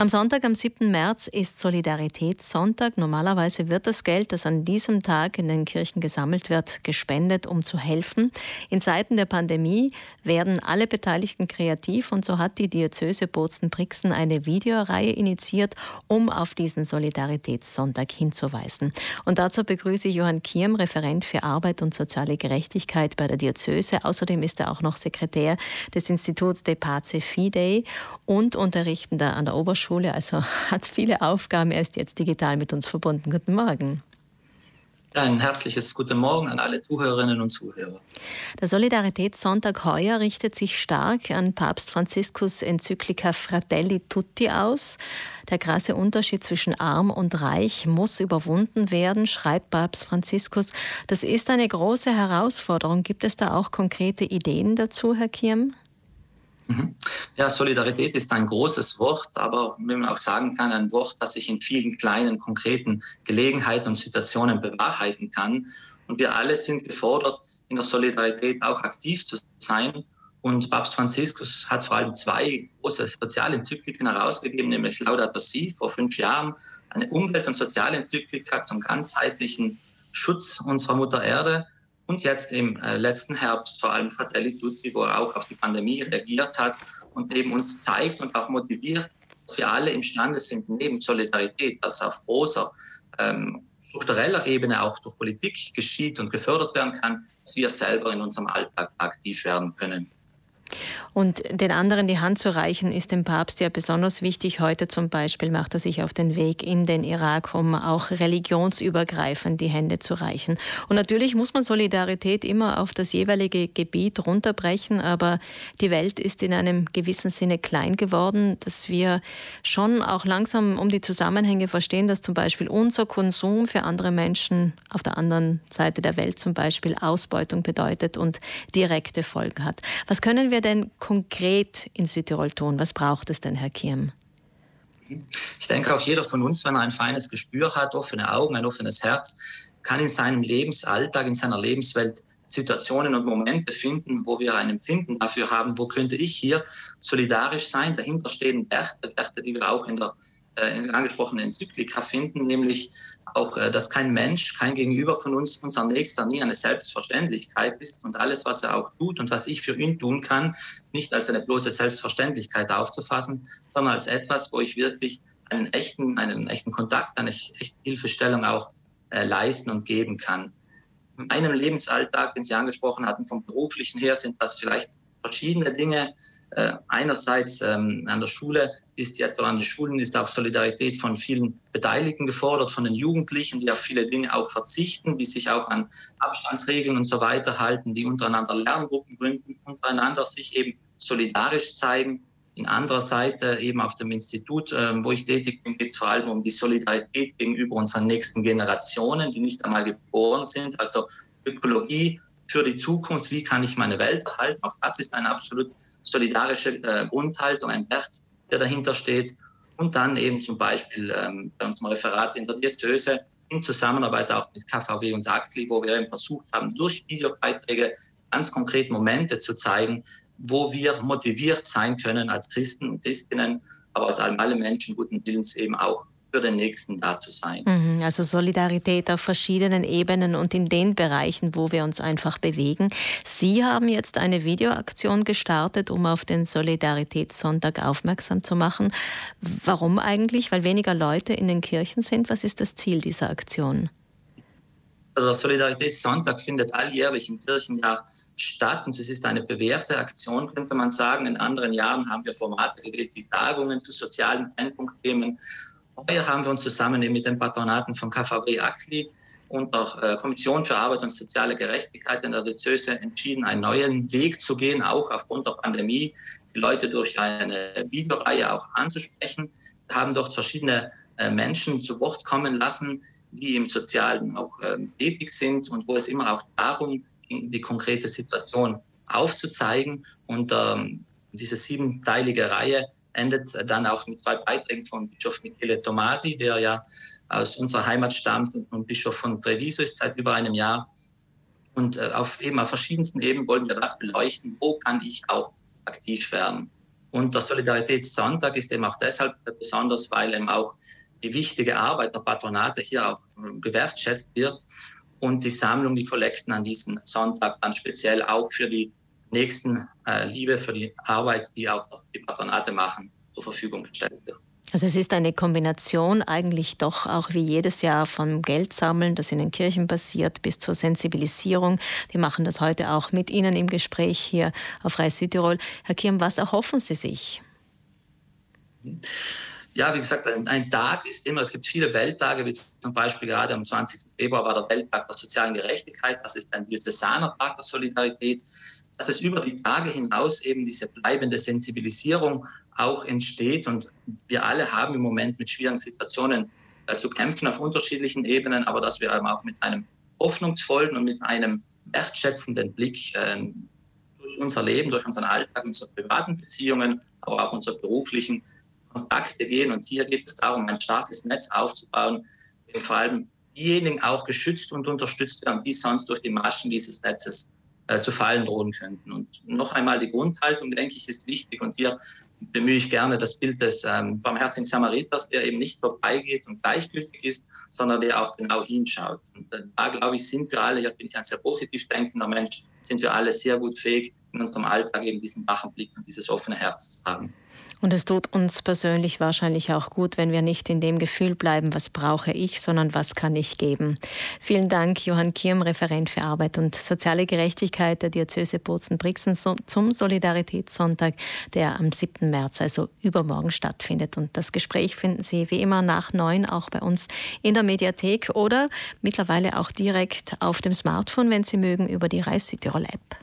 Am Sonntag, am 7. März, ist Solidaritätssonntag. Normalerweise wird das Geld, das an diesem Tag in den Kirchen gesammelt wird, gespendet, um zu helfen. In Zeiten der Pandemie werden alle Beteiligten kreativ und so hat die Diözese Bozen-Brixen eine Videoreihe initiiert, um auf diesen Solidaritätssonntag hinzuweisen. Und dazu begrüße ich Johann Kierm, Referent für Arbeit und soziale Gerechtigkeit bei der Diözese. Außerdem ist er auch noch Sekretär des Instituts De Pace Fidei und Unterrichtender an der Oberschule Schule, also hat viele Aufgaben. Er ist jetzt digital mit uns verbunden. Guten Morgen. Ein herzliches Guten Morgen an alle Zuhörerinnen und Zuhörer. Der Solidaritätssonntag heuer richtet sich stark an Papst Franziskus Enzyklika Fratelli Tutti aus. Der krasse Unterschied zwischen arm und reich muss überwunden werden, schreibt Papst Franziskus. Das ist eine große Herausforderung. Gibt es da auch konkrete Ideen dazu, Herr Kirm? Mhm. Ja, Solidarität ist ein großes Wort, aber wie man auch sagen kann, ein Wort, das sich in vielen kleinen, konkreten Gelegenheiten und Situationen bewahrheiten kann. Und wir alle sind gefordert, in der Solidarität auch aktiv zu sein. Und Papst Franziskus hat vor allem zwei große Sozialenzykliken herausgegeben, nämlich Laudato Si vor fünf Jahren, eine Umwelt- und Sozialenzyklika zum ganzheitlichen Schutz unserer Mutter Erde und jetzt im äh, letzten Herbst vor allem Fratelli Tutti, wo er auch auf die Pandemie reagiert hat und eben uns zeigt und auch motiviert, dass wir alle imstande sind, neben Solidarität, das auf großer ähm, struktureller Ebene auch durch Politik geschieht und gefördert werden kann, dass wir selber in unserem Alltag aktiv werden können. Und den anderen die Hand zu reichen, ist dem Papst ja besonders wichtig. Heute zum Beispiel macht er sich auf den Weg in den Irak, um auch religionsübergreifend die Hände zu reichen. Und natürlich muss man Solidarität immer auf das jeweilige Gebiet runterbrechen, aber die Welt ist in einem gewissen Sinne klein geworden, dass wir schon auch langsam um die Zusammenhänge verstehen, dass zum Beispiel unser Konsum für andere Menschen auf der anderen Seite der Welt zum Beispiel Ausbeutung bedeutet und direkte Folgen hat. Was können wir wir denn konkret in Südtirol tun? Was braucht es denn, Herr Kirm? Ich denke, auch jeder von uns, wenn er ein feines Gespür hat, offene Augen, ein offenes Herz, kann in seinem Lebensalltag, in seiner Lebenswelt Situationen und Momente finden, wo wir ein Empfinden dafür haben, wo könnte ich hier solidarisch sein. Dahinter stehen Werte, Werte, die wir auch in der angesprochenen Enzyklika finden, nämlich auch, äh, dass kein Mensch, kein Gegenüber von uns, unser Nächster, nie eine Selbstverständlichkeit ist und alles, was er auch tut und was ich für ihn tun kann, nicht als eine bloße Selbstverständlichkeit aufzufassen, sondern als etwas, wo ich wirklich einen echten, einen echten Kontakt, eine echte Hilfestellung auch äh, leisten und geben kann. In meinem Lebensalltag, den Sie angesprochen hatten, vom beruflichen her, sind das vielleicht verschiedene Dinge. Äh, einerseits ähm, an der Schule ist jetzt, oder an den Schulen ist auch Solidarität von vielen Beteiligten gefordert, von den Jugendlichen, die auf viele Dinge auch verzichten, die sich auch an Abstandsregeln und so weiter halten, die untereinander Lerngruppen gründen, untereinander sich eben solidarisch zeigen. In anderer Seite eben auf dem Institut, äh, wo ich tätig bin, geht es vor allem um die Solidarität gegenüber unseren nächsten Generationen, die nicht einmal geboren sind. Also Ökologie für die Zukunft, wie kann ich meine Welt erhalten? Auch das ist eine absolut solidarische äh, Grundhaltung, ein Wert, der dahinter steht. Und dann eben zum Beispiel ähm, bei unserem Referat in der Diözese in Zusammenarbeit auch mit KVW und ACTLI, wo wir eben versucht haben, durch Videobeiträge ganz konkret Momente zu zeigen, wo wir motiviert sein können als Christen und Christinnen, aber als alle Menschen guten Willens eben auch für den Nächsten da zu sein. Mhm, also Solidarität auf verschiedenen Ebenen und in den Bereichen, wo wir uns einfach bewegen. Sie haben jetzt eine Videoaktion gestartet, um auf den Solidaritätssonntag aufmerksam zu machen. Warum eigentlich? Weil weniger Leute in den Kirchen sind. Was ist das Ziel dieser Aktion? Also der Solidaritätssonntag findet alljährlich im Kirchenjahr statt und es ist eine bewährte Aktion, könnte man sagen. In anderen Jahren haben wir Formate gewählt wie Tagungen zu sozialen Brennpunktthemen Heuer haben wir uns zusammen mit den Patronaten von KVW ACLI und der äh, Kommission für Arbeit und soziale Gerechtigkeit in der Diözese entschieden, einen neuen Weg zu gehen, auch aufgrund der Pandemie, die Leute durch eine Videoreihe auch anzusprechen. Wir haben dort verschiedene äh, Menschen zu Wort kommen lassen, die im Sozialen auch ähm, tätig sind und wo es immer auch darum ging, die konkrete Situation aufzuzeigen. Und ähm, diese siebenteilige Reihe endet dann auch mit zwei Beiträgen von Bischof Michele Tomasi, der ja aus unserer Heimat stammt und Bischof von Treviso ist seit über einem Jahr. Und äh, auf eben auf verschiedensten Ebenen wollen wir das beleuchten. Wo kann ich auch aktiv werden? Und der Solidaritätssonntag ist eben auch deshalb besonders, weil eben auch die wichtige Arbeit der Patronate hier auch ähm, gewertschätzt wird und die Sammlung, die Kollekten an diesem Sonntag dann speziell auch für die nächsten äh, Liebe, für die Arbeit, die auch die Patronate machen, zur Verfügung gestellt wird. Also es ist eine Kombination eigentlich doch auch wie jedes Jahr vom Geldsammeln, das in den Kirchen passiert, bis zur Sensibilisierung. Die machen das heute auch mit Ihnen im Gespräch hier auf Reis Südtirol. Herr Kirm, was erhoffen Sie sich? Ja, wie gesagt, ein, ein, Tag ist immer, es gibt viele Welttage, wie zum Beispiel gerade am 20. Februar war der Welttag der sozialen Gerechtigkeit, das ist ein Diözesaner Tag der Solidarität, dass es über die Tage hinaus eben diese bleibende Sensibilisierung auch entsteht. Und wir alle haben im Moment mit schwierigen Situationen äh, zu kämpfen auf unterschiedlichen Ebenen, aber dass wir eben auch mit einem hoffnungsvollen und mit einem wertschätzenden Blick äh, durch unser Leben, durch unseren Alltag, unsere privaten Beziehungen, aber auch unsere beruflichen Kontakte gehen. Und hier geht es darum, ein starkes Netz aufzubauen, in vor allem diejenigen auch geschützt und unterstützt werden, die sonst durch die Maschen dieses Netzes äh, zu fallen drohen könnten. Und noch einmal die Grundhaltung, denke ich, ist wichtig. Und hier bemühe ich gerne das Bild des ähm, barmherzigen Samariters, der eben nicht vorbeigeht und gleichgültig ist, sondern der auch genau hinschaut. Und äh, da, glaube ich, sind wir alle, hier bin ich ein sehr positiv denkender Mensch, sind wir alle sehr gut fähig, in unserem Alltag eben diesen wachen Blick und dieses offene Herz zu haben. Und es tut uns persönlich wahrscheinlich auch gut, wenn wir nicht in dem Gefühl bleiben, was brauche ich, sondern was kann ich geben. Vielen Dank, Johann Kirm, Referent für Arbeit und soziale Gerechtigkeit der Diözese Bozen-Brixen zum Solidaritätssonntag, der am 7. März, also übermorgen stattfindet. Und das Gespräch finden Sie wie immer nach neun auch bei uns in der Mediathek oder mittlerweile auch direkt auf dem Smartphone, wenn Sie mögen, über die Reis Südtirol App.